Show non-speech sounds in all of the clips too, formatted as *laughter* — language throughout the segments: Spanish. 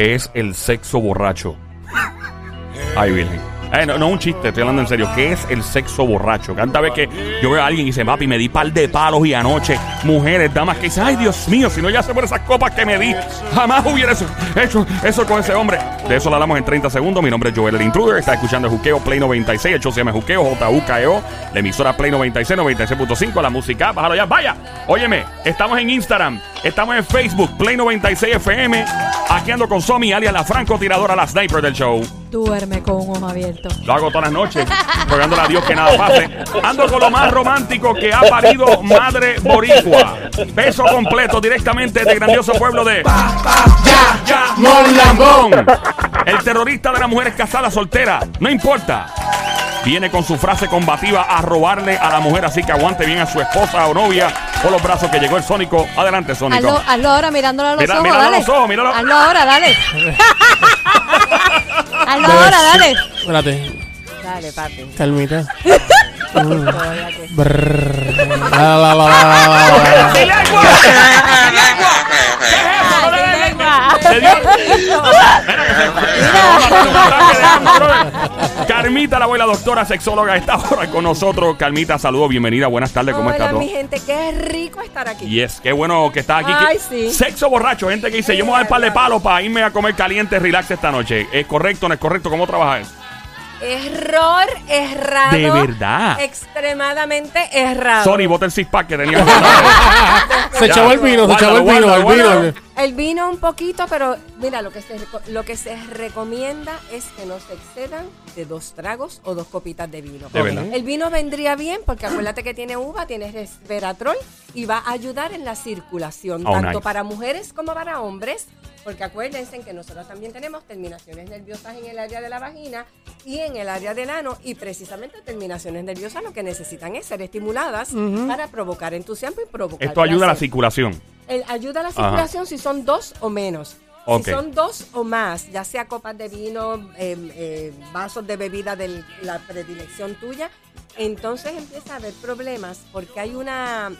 ¿Qué es el sexo borracho? Ay, Virgen. Eh, no, no un chiste, estoy hablando en serio. ¿Qué es el sexo borracho? Cada vez que yo veo a alguien y dice, papi, me di par de palos y anoche, mujeres, damas que dicen, ay, Dios mío, si no ya sé por esas copas que me di, jamás hubiera eso- hecho eso con ese hombre. De eso lo hablamos en 30 segundos. Mi nombre es Joel el Intruder. Está escuchando el Juqueo Play 96. El show se llama Juqueo, J-U-K-E-O. La emisora Play 96, 96.5. La música, bájalo ya. Vaya. Óyeme, estamos en Instagram. Estamos en Facebook, Play 96 FM. Aquí ando con Somi, alias la francotiradora, la sniper del show. Duerme con un ojo abierto. Lo hago todas las noches, rogándole a Dios que nada pase. Ando con lo más romántico que ha parido Madre Boricua. Peso completo directamente del grandioso pueblo de Ya, Ya, Monlambón. El terrorista de las mujeres casadas solteras. No importa. Viene con su frase combativa a robarle a la mujer, así que aguante bien a su esposa o novia por los brazos que llegó el Sónico. Adelante, Sónico. Hazlo, hazlo ahora mirándolo a los Mira- ojos, míralo a dale. los ojos, míralo. Hazlo ahora, dale. *laughs* hazlo ahora, dale. Espérate, Dale, papi. calmita. Todavía *laughs* que- Brrr. La, la, la, la, la, ¡Sin la. lengua! ¡Sin dio-. *laughs* Carmita, la abuela doctora sexóloga, está ahora con nosotros. Carmita, saludos, bienvenida, buenas tardes, ¿cómo está Hola, todo? mi gente, qué rico estar aquí. Y es, qué bueno que estás aquí. Ay, ¿Qué- sí. Sexo borracho, gente que dice, yo me voy a dar par de palos para irme a comer caliente, relax esta noche. ¿Es correcto o no es correcto? ¿Cómo trabajas eso? Error, errado. De verdad. Extremadamente errado. Sony, bota el six pack que tenía. *laughs* Se echó el vino, se echó el Guárdalo, vino, el guárdalo, vino. El vino un poquito, pero mira, lo que, se, lo que se recomienda es que no se excedan de dos tragos o dos copitas de vino. De verdad. El vino vendría bien porque acuérdate que tiene uva, tiene resveratrol y va a ayudar en la circulación, Oh, tanto nice. para mujeres como para hombres. Porque acuérdense que nosotros también tenemos terminaciones nerviosas en el área de la vagina y en el área del ano y precisamente terminaciones nerviosas lo que necesitan es ser estimuladas para provocar entusiasmo y provocar Esto ayuda a la circulación. El- ayuda a la circulación si son dos o menos. Si son dos o más, ya sea copas de vino, eh, eh, vasos de bebida de la predilección tuya, entonces empieza a haber problemas porque hay una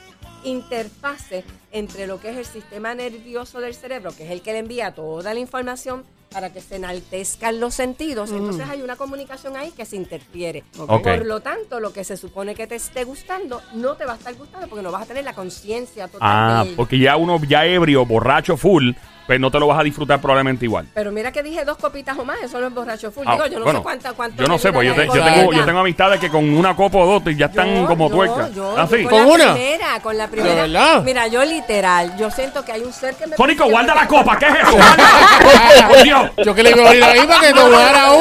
interfase entre lo que es el sistema nervioso del cerebro, que es el que le envía toda la información para que se enaltezcan los sentidos. Entonces hay una comunicación ahí que se interfiere. Por lo tanto, lo que se supone que te esté gustando no te va a estar gustando porque no vas a tener la conciencia total Ah, de porque ya uno ya ebrio, borracho, full, pues no te lo vas a disfrutar probablemente igual. Pero mira que dije dos copitas o más, eso no es borracho full. Ah, Digo, yo no bueno, sé cuánta, cuánto Yo no sé, pues yo, te- la yo tengo, yo tengo amistades que con una copa o dos ya están Yo- como yo- tuercas. yo- ¿Así? yo ¿Con la una? primera, con la primera. verdad? Mira, yo literal, yo siento que hay un ser que me... Sónico, guarda la copa, ¿qué es eso? *laughs* Por *laughs* Dios. Yo que le iba a abrir ahí para que lo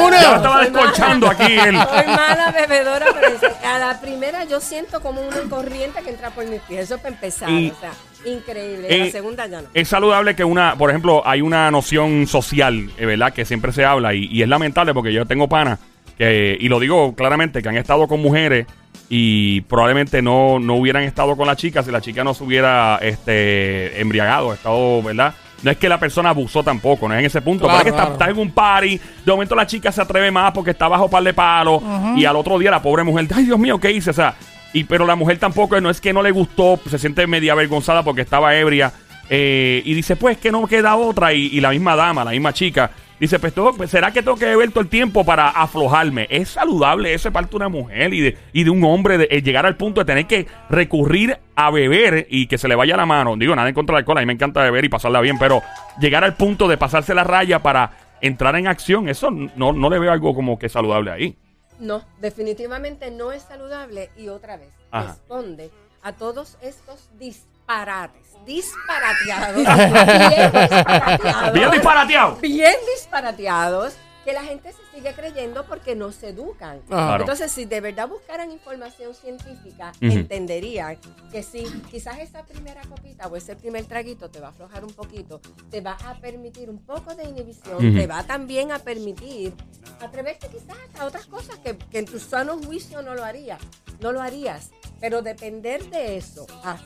una. estaba descolchando aquí él. Soy mala bebedora, pero a la primera yo siento como una corriente que entra por mis pies. Eso es para empezar, Y- o sea, increíble. Eh, la segunda ya no. Es saludable que una, por ejemplo, hay una noción social, eh, ¿verdad? Que siempre se habla y, y es lamentable porque yo tengo panas que, y lo digo claramente, que han estado con mujeres y probablemente no, no hubieran estado con la chica si la chica no se hubiera este, embriagado, estado, ¿verdad? No es que la persona abusó tampoco, no es en ese punto. Claro, pero es que está- claro. estás en un party, de momento la chica se atreve más porque está bajo par de palos y al otro día la pobre mujer, ay Dios mío, ¿qué hice? O sea, y, pero la mujer tampoco, no es que no le gustó, se siente media avergonzada porque estaba ebria. eh, y dice, pues que no queda otra. Y, y la misma dama, la misma chica, dice, pues, todo, pues, ¿será que tengo que beber todo el tiempo para aflojarme? Es saludable ese parte de una mujer y de, y de un hombre de, llegar al punto de tener que recurrir a beber y que se le vaya la mano. Digo, nada en contra del alcohol, a mí me encanta beber y pasarla bien, pero llegar al punto de pasarse la raya para entrar en acción, eso no, no le veo algo como que saludable ahí. No, definitivamente no es saludable y otra vez Ajá. responde a todos estos disparates, *laughs* disparateados, bien disparateados, Bien disparateado. bien disparateados, que la gente se sigue creyendo porque no se educan. Claro. Entonces, si de verdad buscaran información científica, Ujú. entenderían que si quizás esa primera copita o ese primer traguito te va a aflojar un poquito, te va a permitir un poco de inhibición, te va también a permitir atreverte quizás a otras cosas que, que en tu sano juicio no lo harías, no lo harías, pero depender de eso ah,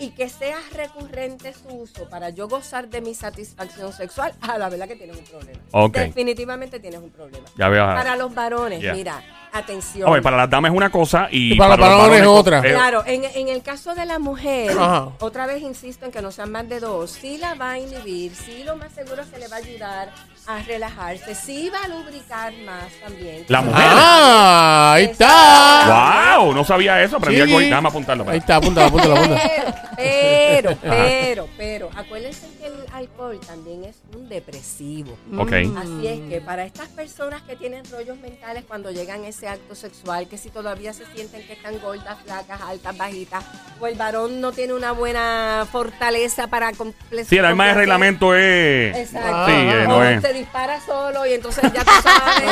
y que sea recurrente su uso para yo gozar de mi satisfacción sexual, a la verdad que tienes un problema. Definitivamente tienes un problema. Ya veo. Para los varones, mira, atención. A ver, para las damas es una cosa y, Y para los varones es otra. Claro, en, en el caso de la mujer, Ajá. otra vez insisto en que no sean más de dos, sí la va a inhibir, sí lo más seguro se le va a ayudar a relajarse, sí va a lubricar más también. La mujer. Ah, ahí está. ¡Wow! No sabía eso. Aprendí Sí. algo hoy. Déjame apuntarlo. Ahí está, apúntalo, apúntalo, apúntalo. Pero, *laughs* pero, pero, pero, acuérdense que el alcohol también es un depresivo. Ok. Así es que para estas personas que tienen rollos mentales cuando llegan a ese acto sexual, que si todavía se sienten que están gordas, flacas, altas, bajitas, o el varón no tiene una buena fortaleza para completar. Sí, el alma de reglamento es. Exacto. Sí, eh, no es. Se dispara solo y entonces ya tú sabes.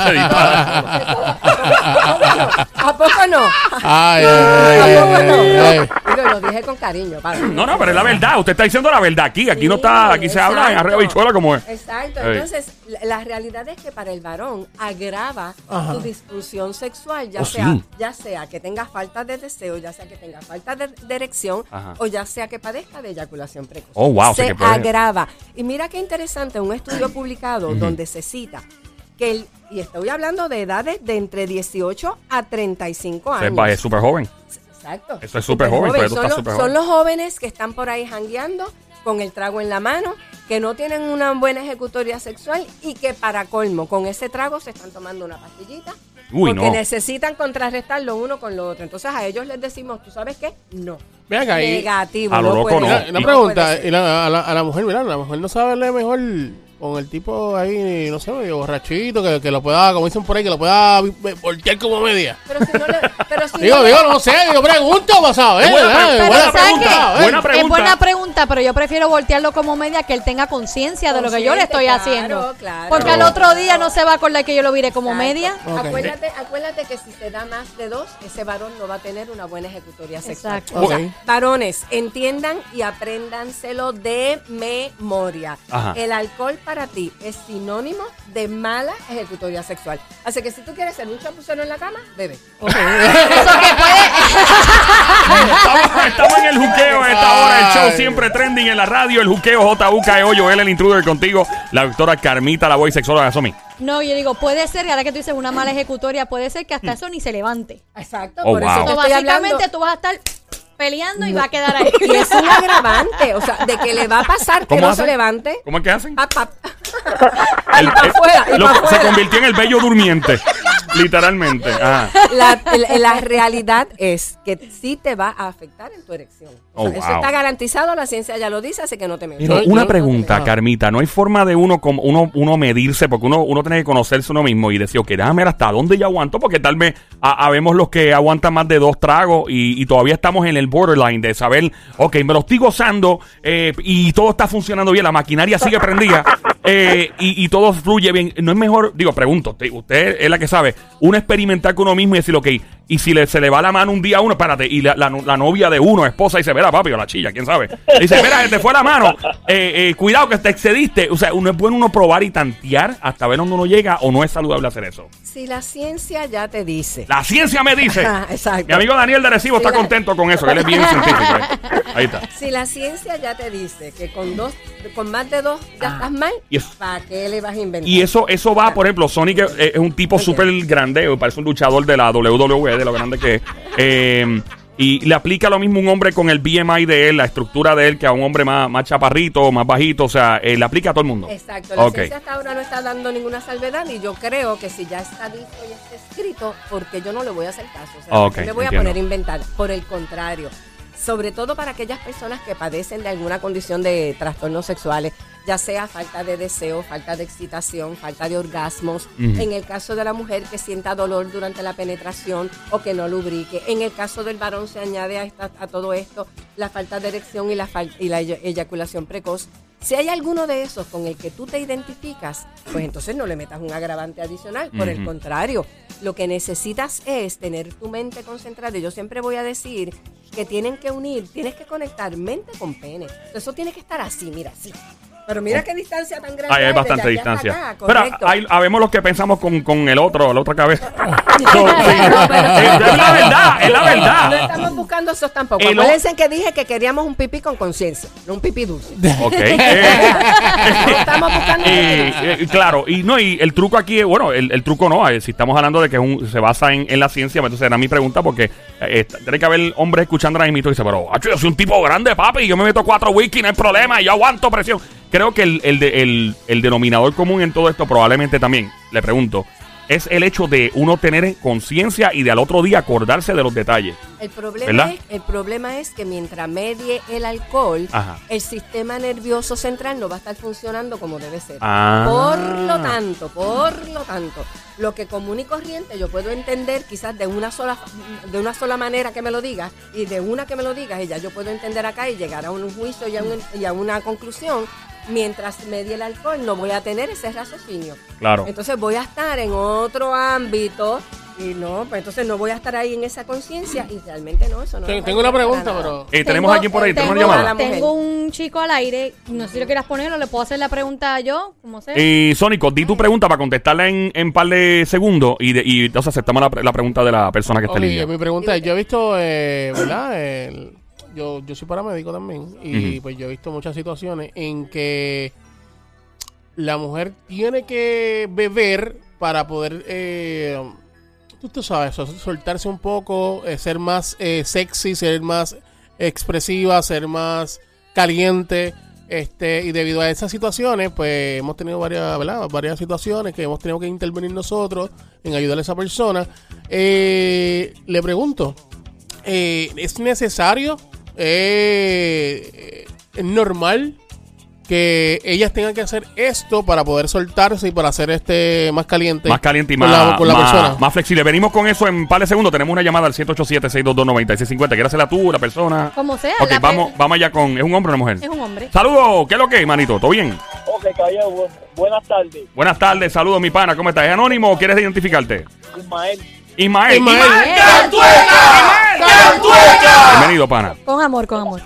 *laughs* Se dispara. ¿A poco no? Ay, ay, ¿A ay, poco ay, no? ay, ay. Digo, lo dije con cariño. No, no, pero es la verdad. Usted está diciendo la verdad aquí. Aquí no está. Aquí se habla en arreo bichuela como es. Exacto. Entonces, la, la realidad es que para el varón agrava Ajá. tu disfunción sexual, ya Oh, sea, sí. ya sea que tenga falta de deseo, ya sea que tenga falta de, de erección, Ajá. o ya sea que padezca de eyaculación precoz. Oh, wow, Se que agrava. Y mira qué interesante, un estudio publicado donde se cita que el, y estoy hablando de edades de entre 18 a 35 años. Es súper joven. Exacto. Eso es súper joven, Son, los, súper son joven. los jóvenes que están por ahí jangueando con el trago en la mano, que no tienen una buena ejecutoria sexual y que para colmo, con ese trago se están tomando una pastillita Uy, porque no. necesitan contrarrestar lo uno con lo otro. Entonces a ellos les decimos, ¿tú sabes qué? No. Ve acá ahí. Negativo. A lo no loco puede no. Una, pregunta, y la- a, la, a la mujer, mira, la mujer no sabe leer mejor con el tipo ahí, no sé, medio borrachito, que, que lo pueda, como dicen por ahí, que lo pueda voltear como media. Pero si no le, pero si Digo, no digo, no sé, digo, pregunto, pasado, ¿eh? Buena ¿verdad? pre- Pero buena ¿sabes pregunta, buena Es buena pregunta, pero yo prefiero voltearlo como media que él tenga conciencia de lo que yo le estoy haciendo. claro, claro. Porque al otro día no se va a acordar que yo lo viré como Exacto. media. Acuérdate, acuérdate que si se da más de dos, ese varón no va a tener una buena ejecutoria sexual. Exacto. O sea, Ok. varones, entiendan y apréndanselo de memoria. Ajá. El alcohol para ti es sinónimo de mala ejecutoria sexual. Así que si tú quieres ser un chapucero en la cama, bebe. *laughs* Eso que puede. Estamos, estamos en el juqueo a esta hora. El show siempre trending en la radio. El juqueo JUKEO. Joel, el intruder contigo. La doctora Carmita, la voy sexóloga. Somi. No, yo digo, puede ser, y ahora que tú dices una mala ejecutoria, puede ser que hasta eso ni se levante. Exacto, Oh, por wow. eso te hablando. básicamente tú vas a estar peleando y va a quedar ahí. *laughs* Y es un agravante, o sea, de que le va a pasar que ¿Cómo no hacen? se levante. ¿Cómo es que hacen? Pa, pa. El- *laughs* pa' el- afuera, y lo- pa' se convirtió en el bello durmiente. Literalmente. Ajá. La, realidad es que sí te va a afectar en tu erección. O sea, Oh, Eso wow. está garantizado, la ciencia ya lo dice, así que no te metas. Pero Yo- una pregunta. Carmita. No hay forma de uno como uno, uno medirse, porque uno, uno tiene que conocerse uno mismo y decir, ok, déjame ver hasta dónde yo aguanto, porque tal vez a- habemos los que aguantan más de dos tragos y, y todavía estamos en el borderline de saber, ok, me lo estoy gozando eh, y todo está funcionando bien, la maquinaria sigue prendida eh, y, y todo fluye bien. No es mejor, digo, pregunto, te- usted es la que sabe, uno experimentar con uno mismo y decir, ok, y si le, se le va la mano un día a uno, espérate, y la, la- la novia de uno, esposa, dice, mira, papi, o la chilla, quién sabe. Dice, mira, te fue la mano, *laughs* eh, eh, cuidado que te excediste. O sea, uno es bueno uno probar y tantear hasta ver dónde uno llega o no es saludable hacer eso. Si la ciencia ya te dice. La ciencia me dice. Exacto. Mi amigo Daniel de Recibo está la- contento con eso, que él es bien *laughs* científico. ¿eh? Ahí está. Si la ciencia ya te dice que con dos, con más de dos ya estás mal, Ah. Y eso- ¿para qué le vas a inventar? Y eso, eso va, por ejemplo, Sonic es, es un tipo súper grande, parece un luchador de la WWE, de lo grande que es. Eh, y le aplica lo mismo un hombre con el BMI de él, la estructura de él, que a un hombre más, más chaparrito, más bajito. O sea, eh, le aplica a todo el mundo. Exacto, la Ok. ciencia hasta ahora no está dando ninguna salvedad y yo creo que si ya está dicho y está escrito, porque yo no le voy a hacer caso, o sea, Ok, no me voy entiendo. a poner a inventar, por el contrario, sobre todo para aquellas personas que padecen de alguna condición de trastornos sexuales, ya sea falta de deseo, falta de excitación, falta de orgasmos, en el caso de la mujer que sienta dolor durante la penetración o que no lubrique, en el caso del varón se añade a, esta- a todo esto la falta de erección y la, y la ey- eyaculación precoz. Si hay alguno de esos con el que tú te identificas, pues entonces no le metas un agravante adicional. Por el contrario, lo que necesitas es tener tu mente concentrada. Y Yo siempre voy a decir que tienen que unir, tienes que conectar mente con pene. Eso tiene que estar así, mira, así. Pero mira qué distancia tan grande. Ahí hay bastante distancia. acá, Pero correcto. hay, habemos los que pensamos con, con el otro, la otra cabeza. *laughs* So, sí. No, pero- es la verdad, es la No verdad. estamos buscando esos tampoco. El Acuérdense que dije que queríamos un pipí con conciencia, no un pipí dulce. Ok. *laughs* eh, No estamos buscando y, eh, claro, y no, y el truco aquí es, bueno, el, el truco no, eh, si estamos hablando de que un- se basa en, en la ciencia, pues entonces era mi pregunta porque eh, tiene que haber hombres escuchando ahora mismo y dice, pero acho, yo soy un tipo grande, papi, yo me meto cuatro whisky, no hay problema, y yo aguanto presión. Creo que el, el, de- el- el denominador común en todo esto probablemente también, le pregunto, es el hecho de uno tener conciencia y de al otro día acordarse de los detalles. El problema, es, el problema es que mientras medie el alcohol, Ajá. el sistema nervioso central no va a estar funcionando como debe ser. Ah. Por lo tanto, por lo tanto, lo que común y corriente yo puedo entender quizás de una sola de una sola manera que me lo digas y de una que me lo digas y ya yo puedo entender acá y llegar a un juicio y a, un- y a una conclusión. Mientras medie el alcohol no voy a tener ese raciocinio. Claro. Entonces voy a estar en otro ámbito y no, pues entonces no voy a estar ahí en esa conciencia y realmente no, eso no. Ten- me Tengo una pregunta, pero. Eh, tenemos a alguien por ahí, tenemos una tengo, llamada. tengo un chico al aire, no sé si lo quieras poner o le puedo hacer la pregunta yo, como sea. Y Sónico, di tu pregunta para contestarla en, en par de segundos y, de- y entonces aceptamos la, pre- la pregunta de la persona que está en Oye, línea. mi pregunta es, yo he visto, eh, ¿verdad? El- yo, yo soy paramédico también y pues yo he visto muchas situaciones en que la mujer tiene que beber para poder, eh, tú, tú sabes, so- soltarse un poco, eh, ser más eh, sexy, ser más expresiva, ser más caliente. Este, y debido a esas situaciones, pues hemos tenido varias, ¿verdad? varias situaciones que hemos tenido que intervenir nosotros en ayudar a esa persona. Eh, le pregunto, ¿es necesario? Eh, ¿Es normal que ellas tengan que hacer esto para poder soltarse y para ser este más caliente? Más caliente y con más, la, con la más, persona. más flexible. Venimos con eso en par de segundos. Tenemos una llamada al 787-622-9650. ¿Quieres hacerla tú, la persona? Como sea, Ok, vamos, vamos allá con... ¿Es un hombre o una mujer? Es un hombre. Saludos. ¿Qué es lo que es, manito? ¿Todo bien? Ok, caballero, bu- buenas tardes. Buenas tardes. Saludos, mi pana. ¿Cómo estás? ¿Es anónimo o quieres identificarte? Ismael, Ismael. Ismael. ¡Cantueca! ¡Cantueca! Bienvenido, pana. Con amor, con amor.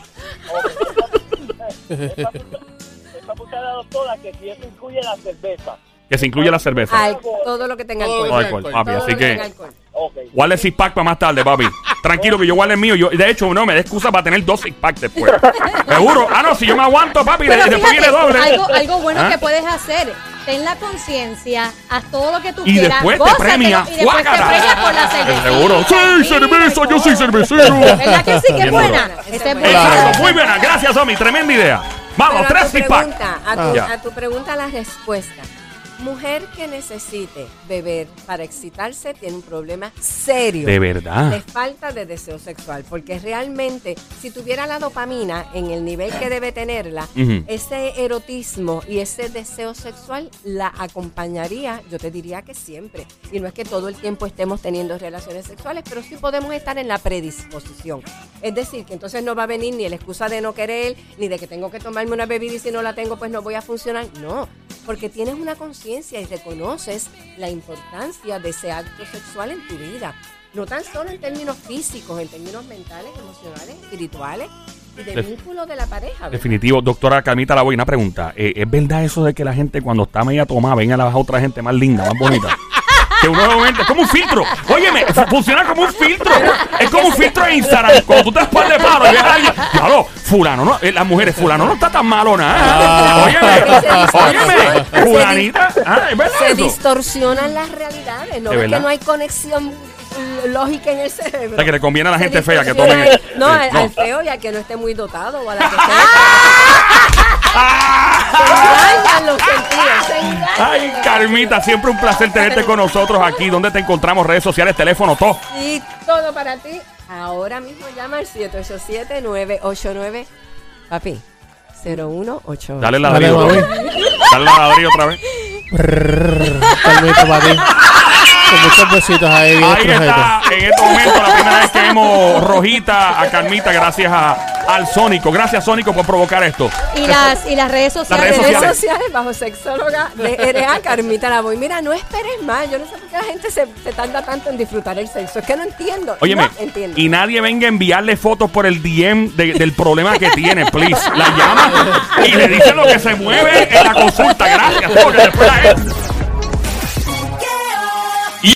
esta doctora que si eso incluye la cerveza. Que se incluye la cerveza. Al- todo lo que tenga Todo alcohol. No alcohol, papi. Todo Así lo que alcohol. Ok. Guarda el six pack para más tarde, papi. Tranquilo que yo guarde el mío. Yo, de hecho, no me da excusa para tener dos six packs después. *laughs* Seguro. Ah, no, si yo me aguanto, papi, Pero después fíjate, viene doble. algo, algo bueno ¿Ah? que puedes hacer. Ten la conciencia, haz todo lo que tú Y quieras. después te gózatelo, premia. Y después te premias por la cerveza. Seguro. Sí, cerveza, yo soy cervecero. ¿Verdad que sí? Que es buena. Esa es buena. Exacto, muy buena. Gracias, Omi. Tremenda idea. Vamos, Pero tres a tu pregunta, a tu, Ah. Ya. a tu pregunta la respuesta. Mujer que necesite beber para excitarse tiene un problema serio. De verdad. de falta de deseo sexual, porque realmente si tuviera la dopamina en el nivel que debe tenerla, ese erotismo y ese deseo sexual la acompañaría, yo te diría que siempre. Y no es que todo el tiempo estemos teniendo relaciones sexuales, pero sí podemos estar en la predisposición. Es decir, que entonces no va a venir ni la excusa de no querer, ni de que tengo que tomarme una bebida y si no la tengo pues no voy a funcionar. No, porque tienes una conciencia y reconoces la importancia de ese acto sexual en tu vida. No tan solo en términos físicos, en términos mentales, emocionales, espirituales y de Def- vínculo de la pareja. ¿verdad? Definitivo, doctora Camita Lavoy, una pregunta. Eh, ¿Es verdad eso de que la gente cuando está media tomada ven a la otra gente más linda, más bonita? *laughs* Que uno es como un filtro. Óyeme, fu- funciona como un filtro. Es como un filtro de Instagram. Cuando tú te par de paro y ves a alguien, claro, fulano, no, eh, las mujeres, fulano no está tan malo nada. Óyeme, óyeme, fulanita. Ah, es verdad Se eso. distorsionan las realidades, no ¿De es que no hay conexión lógica en el cerebro. O sea, que le conviene a la gente fea que tomen No, al, no. al feo y al que no esté muy dotado o a la que *laughs* esté. Los sentidos, engañan. Ay, Carmita, siempre un placer tenerte con nosotros aquí. ¿Dónde te encontramos? Redes sociales, teléfono, todo. Y todo para ti. Ahora mismo llama al 787-989. Papi, 0188. Dale Dale, ladrillo. otra mami. vez. Dale ladrillo otra vez. Calmito para ti. Con mucho Muchos besitos ahí. Ahí está, en este momento, la vemos rojita a Carmita, gracias a, al Sónico. Gracias, Sónico, por provocar esto. Y las, y las redes sociales. redes redes sociales. sociales bajo sexóloga de RA Carmita Lavoy. Mira, no esperes más. Yo no sé por qué la gente se, se tarda tanto en disfrutar el sexo. Es que no entiendo. Óyeme, no entiendo. y nadie venga a enviarle fotos por el DM de- del problema que tiene, please. La llama y le dice lo que se mueve en la consulta. Gracias, porque después la-